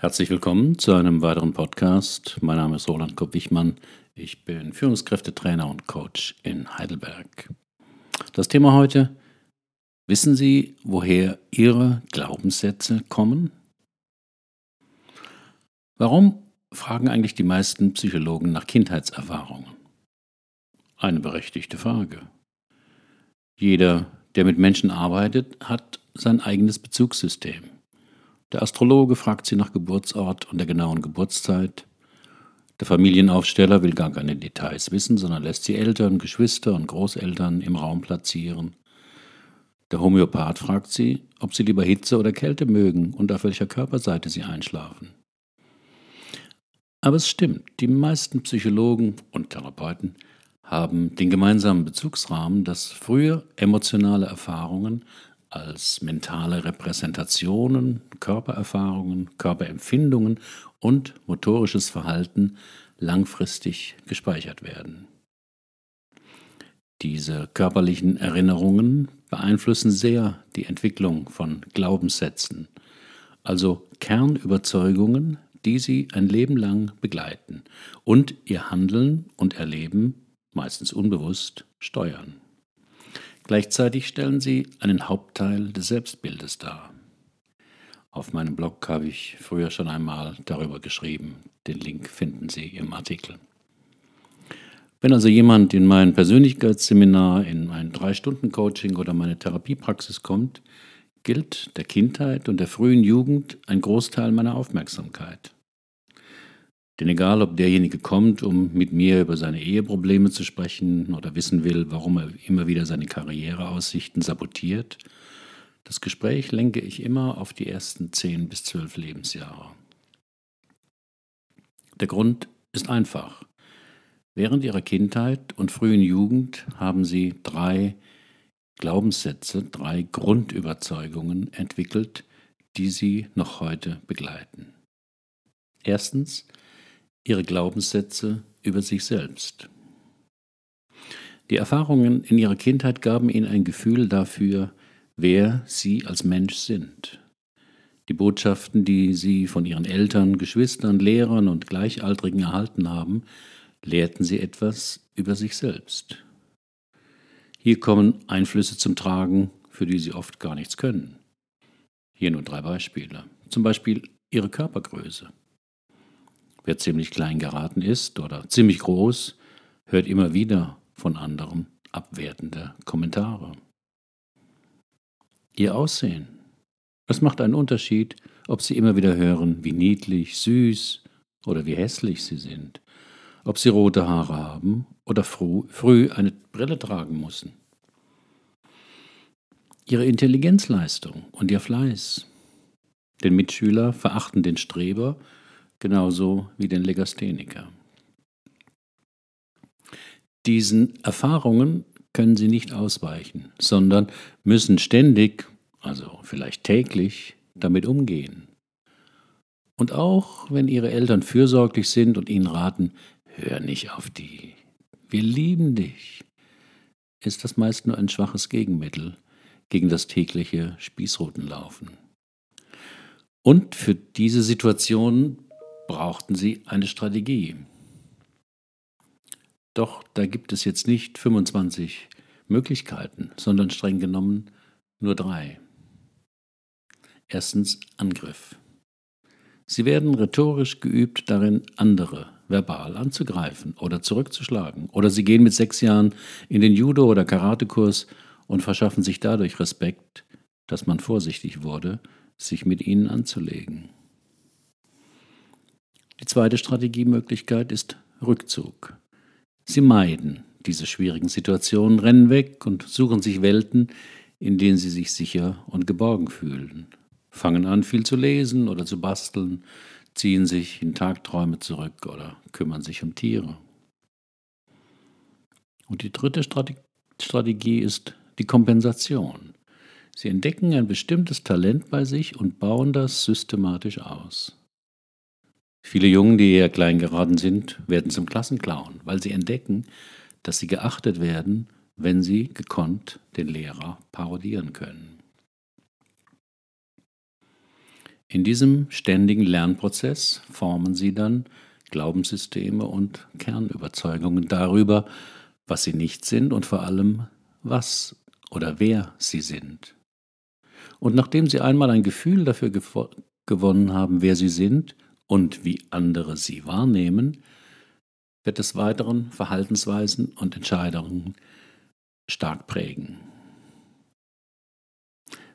Herzlich willkommen zu einem weiteren Podcast. Mein Name ist Roland Kopp-Wichmann. Ich bin Führungskräftetrainer und Coach in Heidelberg. Das Thema heute: Wissen Sie, woher Ihre Glaubenssätze kommen? Warum fragen eigentlich die meisten Psychologen nach Kindheitserfahrungen? Eine berechtigte Frage. Jeder, der mit Menschen arbeitet, hat sein eigenes Bezugssystem. Der Astrologe fragt sie nach Geburtsort und der genauen Geburtszeit. Der Familienaufsteller will gar keine Details wissen, sondern lässt sie Eltern, Geschwister und Großeltern im Raum platzieren. Der Homöopath fragt sie, ob sie lieber Hitze oder Kälte mögen und auf welcher Körperseite sie einschlafen. Aber es stimmt, die meisten Psychologen und Therapeuten haben den gemeinsamen Bezugsrahmen, dass frühe emotionale Erfahrungen als mentale Repräsentationen, Körpererfahrungen, Körperempfindungen und motorisches Verhalten langfristig gespeichert werden. Diese körperlichen Erinnerungen beeinflussen sehr die Entwicklung von Glaubenssätzen, also Kernüberzeugungen, die sie ein Leben lang begleiten und ihr Handeln und Erleben, meistens unbewusst, steuern. Gleichzeitig stellen sie einen Hauptteil des Selbstbildes dar. Auf meinem Blog habe ich früher schon einmal darüber geschrieben. Den Link finden Sie im Artikel. Wenn also jemand in mein Persönlichkeitsseminar, in mein Drei-Stunden-Coaching oder meine Therapiepraxis kommt, gilt der Kindheit und der frühen Jugend ein Großteil meiner Aufmerksamkeit. Denn egal, ob derjenige kommt, um mit mir über seine Eheprobleme zu sprechen oder wissen will, warum er immer wieder seine Karriereaussichten sabotiert, das Gespräch lenke ich immer auf die ersten zehn bis zwölf Lebensjahre. Der Grund ist einfach. Während ihrer Kindheit und frühen Jugend haben sie drei Glaubenssätze, drei Grundüberzeugungen entwickelt, die sie noch heute begleiten. Erstens, ihre Glaubenssätze über sich selbst. Die Erfahrungen in ihrer Kindheit gaben ihnen ein Gefühl dafür, wer sie als Mensch sind. Die Botschaften, die sie von ihren Eltern, Geschwistern, Lehrern und Gleichaltrigen erhalten haben, lehrten sie etwas über sich selbst. Hier kommen Einflüsse zum Tragen, für die sie oft gar nichts können. Hier nur drei Beispiele. Zum Beispiel ihre Körpergröße. Wer ziemlich klein geraten ist oder ziemlich groß, hört immer wieder von anderen abwertende Kommentare. Ihr Aussehen. Es macht einen Unterschied, ob Sie immer wieder hören, wie niedlich, süß oder wie hässlich Sie sind, ob Sie rote Haare haben oder früh, früh eine Brille tragen müssen. Ihre Intelligenzleistung und Ihr Fleiß. Den Mitschüler verachten den Streber genauso wie den Legastheniker. Diesen Erfahrungen können sie nicht ausweichen, sondern müssen ständig, also vielleicht täglich, damit umgehen. Und auch wenn ihre Eltern fürsorglich sind und ihnen raten, hör nicht auf die, wir lieben dich, ist das meist nur ein schwaches Gegenmittel gegen das tägliche Spießrutenlaufen. Und für diese Situation brauchten sie eine Strategie. Doch da gibt es jetzt nicht 25 Möglichkeiten, sondern streng genommen nur drei. Erstens Angriff. Sie werden rhetorisch geübt darin, andere verbal anzugreifen oder zurückzuschlagen. Oder sie gehen mit sechs Jahren in den Judo- oder Karatekurs und verschaffen sich dadurch Respekt, dass man vorsichtig wurde, sich mit ihnen anzulegen. Die zweite Strategiemöglichkeit ist Rückzug. Sie meiden diese schwierigen Situationen, rennen weg und suchen sich Welten, in denen sie sich sicher und geborgen fühlen, fangen an, viel zu lesen oder zu basteln, ziehen sich in Tagträume zurück oder kümmern sich um Tiere. Und die dritte Strategie ist die Kompensation. Sie entdecken ein bestimmtes Talent bei sich und bauen das systematisch aus. Viele Jungen, die eher klein geraten sind, werden zum Klassenclown, weil sie entdecken, dass sie geachtet werden, wenn sie gekonnt den Lehrer parodieren können. In diesem ständigen Lernprozess formen Sie dann Glaubenssysteme und Kernüberzeugungen darüber, was Sie nicht sind und vor allem, was oder wer Sie sind. Und nachdem Sie einmal ein Gefühl dafür gewonnen haben, wer Sie sind und wie andere Sie wahrnehmen, wird es weiteren Verhaltensweisen und Entscheidungen stark prägen.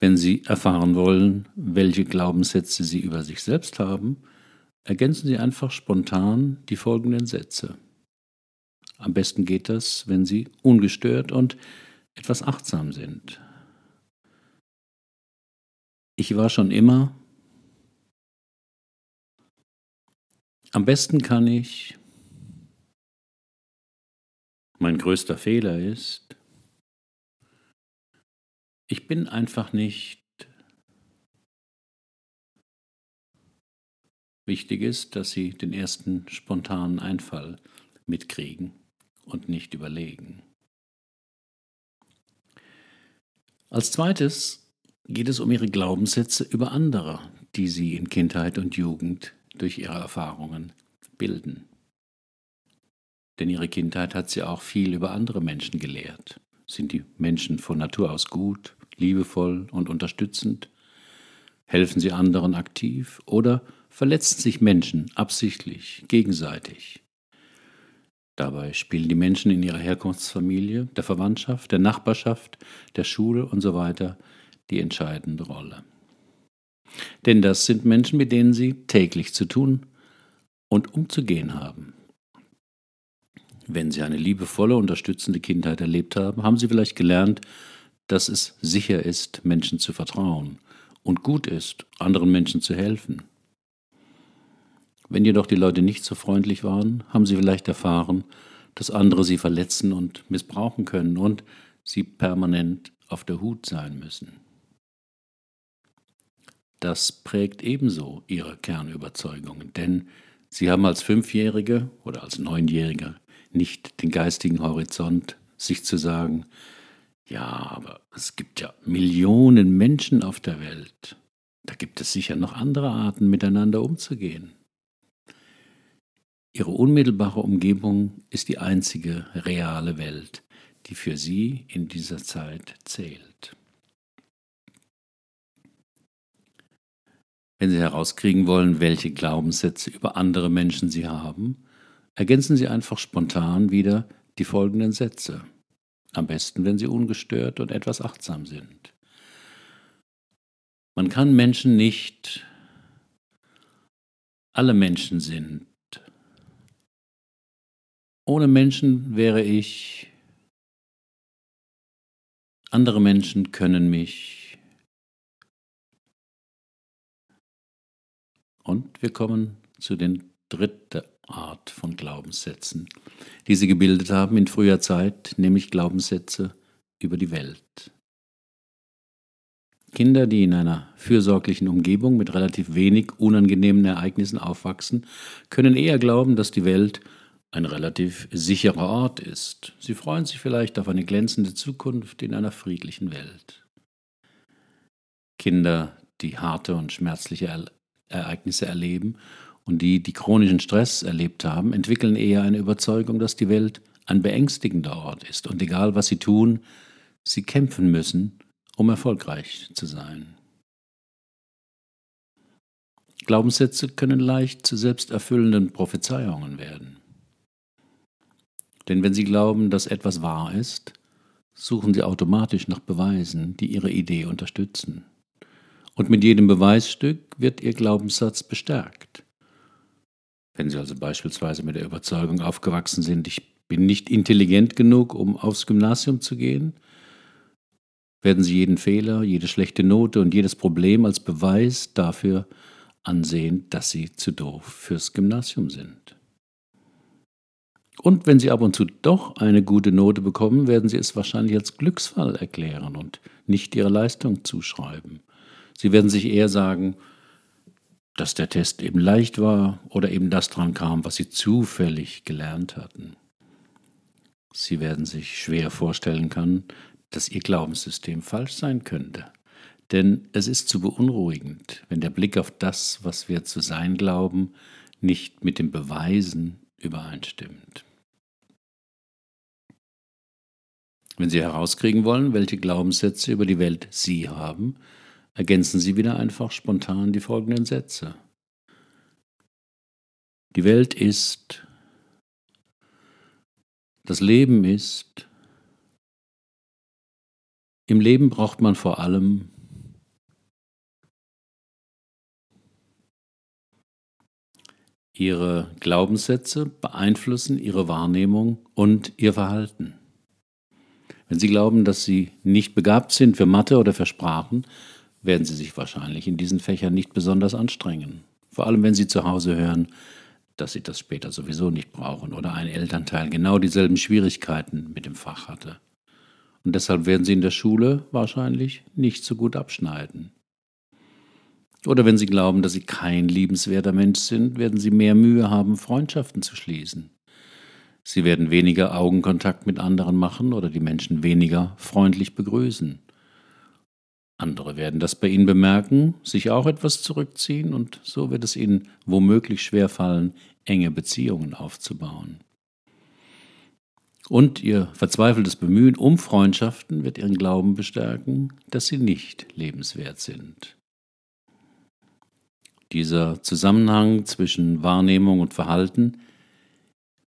Wenn Sie erfahren wollen, welche Glaubenssätze Sie über sich selbst haben, ergänzen Sie einfach spontan die folgenden Sätze. Am besten geht das, wenn Sie ungestört und etwas achtsam sind. Ich war schon immer. Am besten kann ich. Mein größter Fehler ist. Ich bin einfach nicht. Wichtig ist, dass Sie den ersten spontanen Einfall mitkriegen und nicht überlegen. Als zweites geht es um Ihre Glaubenssätze über andere, die Sie in Kindheit und Jugend durch Ihre Erfahrungen bilden. Denn Ihre Kindheit hat Sie auch viel über andere Menschen gelehrt. Sind die Menschen von Natur aus gut, liebevoll und unterstützend? Helfen sie anderen aktiv oder verletzen sich Menschen absichtlich, gegenseitig? Dabei spielen die Menschen in ihrer Herkunftsfamilie, der Verwandtschaft, der Nachbarschaft, der Schule und so weiter die entscheidende Rolle. Denn das sind Menschen, mit denen sie täglich zu tun und umzugehen haben. Wenn Sie eine liebevolle, unterstützende Kindheit erlebt haben, haben Sie vielleicht gelernt, dass es sicher ist, Menschen zu vertrauen und gut ist, anderen Menschen zu helfen. Wenn jedoch die Leute nicht so freundlich waren, haben Sie vielleicht erfahren, dass andere Sie verletzen und missbrauchen können und Sie permanent auf der Hut sein müssen. Das prägt ebenso Ihre Kernüberzeugungen, denn Sie haben als Fünfjährige oder als Neunjährige nicht den geistigen Horizont, sich zu sagen, ja, aber es gibt ja Millionen Menschen auf der Welt. Da gibt es sicher noch andere Arten, miteinander umzugehen. Ihre unmittelbare Umgebung ist die einzige reale Welt, die für Sie in dieser Zeit zählt. Wenn Sie herauskriegen wollen, welche Glaubenssätze über andere Menschen Sie haben, Ergänzen Sie einfach spontan wieder die folgenden Sätze. Am besten, wenn sie ungestört und etwas achtsam sind. Man kann Menschen nicht, alle Menschen sind. Ohne Menschen wäre ich, andere Menschen können mich. Und wir kommen zu den dritten Art von Glaubenssätzen, die sie gebildet haben in früher Zeit, nämlich Glaubenssätze über die Welt. Kinder, die in einer fürsorglichen Umgebung mit relativ wenig unangenehmen Ereignissen aufwachsen, können eher glauben, dass die Welt ein relativ sicherer Ort ist. Sie freuen sich vielleicht auf eine glänzende Zukunft in einer friedlichen Welt. Kinder, die harte und schmerzliche Ereignisse erleben und die, die chronischen Stress erlebt haben, entwickeln eher eine Überzeugung, dass die Welt ein beängstigender Ort ist und egal was sie tun, sie kämpfen müssen, um erfolgreich zu sein. Glaubenssätze können leicht zu selbsterfüllenden Prophezeiungen werden. Denn wenn Sie glauben, dass etwas wahr ist, suchen Sie automatisch nach Beweisen, die Ihre Idee unterstützen. Und mit jedem Beweisstück wird Ihr Glaubenssatz bestärkt. Wenn Sie also beispielsweise mit der Überzeugung aufgewachsen sind, ich bin nicht intelligent genug, um aufs Gymnasium zu gehen, werden Sie jeden Fehler, jede schlechte Note und jedes Problem als Beweis dafür ansehen, dass Sie zu doof fürs Gymnasium sind. Und wenn Sie ab und zu doch eine gute Note bekommen, werden Sie es wahrscheinlich als Glücksfall erklären und nicht Ihrer Leistung zuschreiben. Sie werden sich eher sagen, dass der Test eben leicht war oder eben das dran kam, was sie zufällig gelernt hatten. Sie werden sich schwer vorstellen können, dass ihr Glaubenssystem falsch sein könnte. Denn es ist zu beunruhigend, wenn der Blick auf das, was wir zu sein glauben, nicht mit den Beweisen übereinstimmt. Wenn Sie herauskriegen wollen, welche Glaubenssätze über die Welt Sie haben, ergänzen Sie wieder einfach spontan die folgenden Sätze. Die Welt ist, das Leben ist, im Leben braucht man vor allem Ihre Glaubenssätze beeinflussen Ihre Wahrnehmung und Ihr Verhalten. Wenn Sie glauben, dass Sie nicht begabt sind für Mathe oder für Sprachen, werden Sie sich wahrscheinlich in diesen Fächern nicht besonders anstrengen. Vor allem, wenn Sie zu Hause hören, dass Sie das später sowieso nicht brauchen oder ein Elternteil genau dieselben Schwierigkeiten mit dem Fach hatte. Und deshalb werden Sie in der Schule wahrscheinlich nicht so gut abschneiden. Oder wenn Sie glauben, dass Sie kein liebenswerter Mensch sind, werden Sie mehr Mühe haben, Freundschaften zu schließen. Sie werden weniger Augenkontakt mit anderen machen oder die Menschen weniger freundlich begrüßen. Andere werden das bei Ihnen bemerken, sich auch etwas zurückziehen und so wird es Ihnen womöglich schwerfallen, enge Beziehungen aufzubauen. Und Ihr verzweifeltes Bemühen um Freundschaften wird Ihren Glauben bestärken, dass Sie nicht lebenswert sind. Dieser Zusammenhang zwischen Wahrnehmung und Verhalten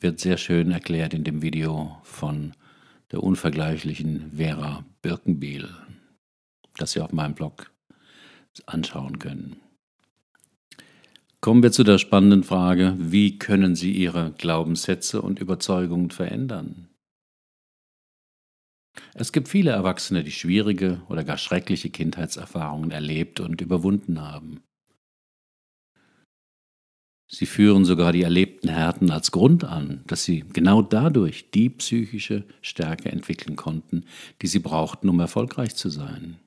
wird sehr schön erklärt in dem Video von der unvergleichlichen Vera Birkenbiel, das Sie auf meinem Blog anschauen können. Kommen wir zu der spannenden Frage, wie können Sie Ihre Glaubenssätze und Überzeugungen verändern? Es gibt viele Erwachsene, die schwierige oder gar schreckliche Kindheitserfahrungen erlebt und überwunden haben. Sie führen sogar die erlebten Härten als Grund an, dass sie genau dadurch die psychische Stärke entwickeln konnten, die sie brauchten, um erfolgreich zu sein.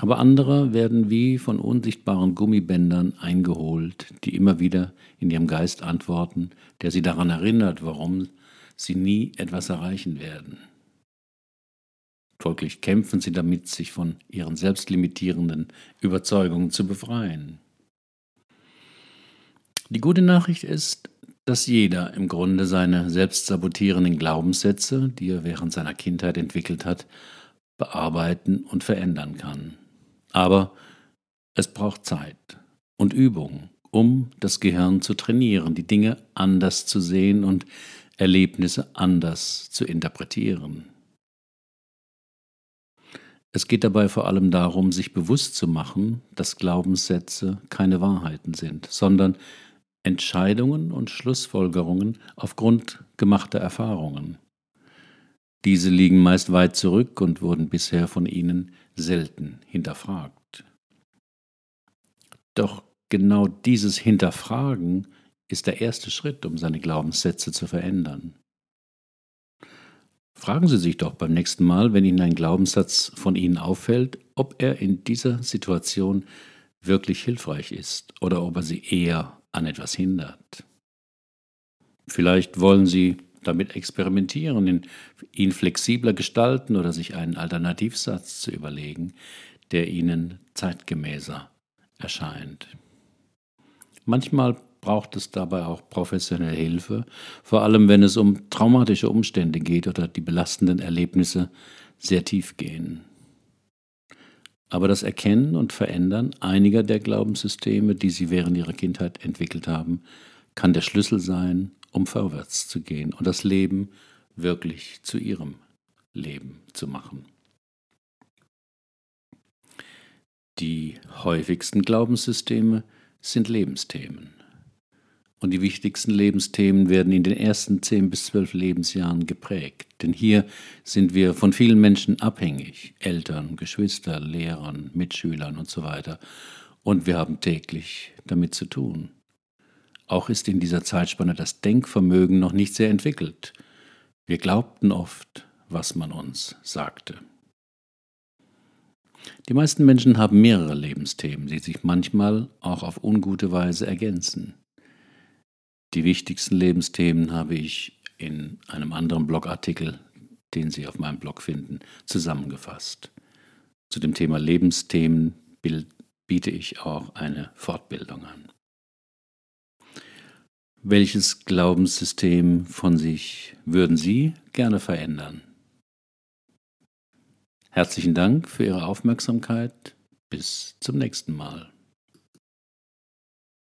Aber andere werden wie von unsichtbaren Gummibändern eingeholt, die immer wieder in ihrem Geist antworten, der sie daran erinnert, warum sie nie etwas erreichen werden. Folglich kämpfen sie damit, sich von ihren selbstlimitierenden Überzeugungen zu befreien. Die gute Nachricht ist, dass jeder im Grunde seine selbstsabotierenden Glaubenssätze, die er während seiner Kindheit entwickelt hat, bearbeiten und verändern kann. Aber es braucht Zeit und Übung, um das Gehirn zu trainieren, die Dinge anders zu sehen und Erlebnisse anders zu interpretieren. Es geht dabei vor allem darum, sich bewusst zu machen, dass Glaubenssätze keine Wahrheiten sind, sondern Entscheidungen und Schlussfolgerungen aufgrund gemachter Erfahrungen. Diese liegen meist weit zurück und wurden bisher von ihnen selten hinterfragt. Doch genau dieses Hinterfragen ist der erste Schritt, um seine Glaubenssätze zu verändern. Fragen Sie sich doch beim nächsten Mal, wenn Ihnen ein Glaubenssatz von Ihnen auffällt, ob er in dieser Situation wirklich hilfreich ist oder ob er Sie eher an etwas hindert. Vielleicht wollen Sie damit experimentieren, ihn flexibler gestalten oder sich einen Alternativsatz zu überlegen, der Ihnen zeitgemäßer erscheint. Manchmal braucht es dabei auch professionelle Hilfe, vor allem wenn es um traumatische Umstände geht oder die belastenden Erlebnisse sehr tief gehen. Aber das Erkennen und Verändern einiger der Glaubenssysteme, die sie während ihrer Kindheit entwickelt haben, kann der Schlüssel sein, um vorwärts zu gehen und das Leben wirklich zu ihrem Leben zu machen. Die häufigsten Glaubenssysteme sind Lebensthemen. Und die wichtigsten Lebensthemen werden in den ersten zehn bis zwölf Lebensjahren geprägt. Denn hier sind wir von vielen Menschen abhängig. Eltern, Geschwister, Lehrern, Mitschülern und so weiter. Und wir haben täglich damit zu tun. Auch ist in dieser Zeitspanne das Denkvermögen noch nicht sehr entwickelt. Wir glaubten oft, was man uns sagte. Die meisten Menschen haben mehrere Lebensthemen, die sich manchmal auch auf ungute Weise ergänzen. Die wichtigsten Lebensthemen habe ich in einem anderen Blogartikel, den Sie auf meinem Blog finden, zusammengefasst. Zu dem Thema Lebensthemen biete ich auch eine Fortbildung an. Welches Glaubenssystem von sich würden Sie gerne verändern? Herzlichen Dank für Ihre Aufmerksamkeit. Bis zum nächsten Mal.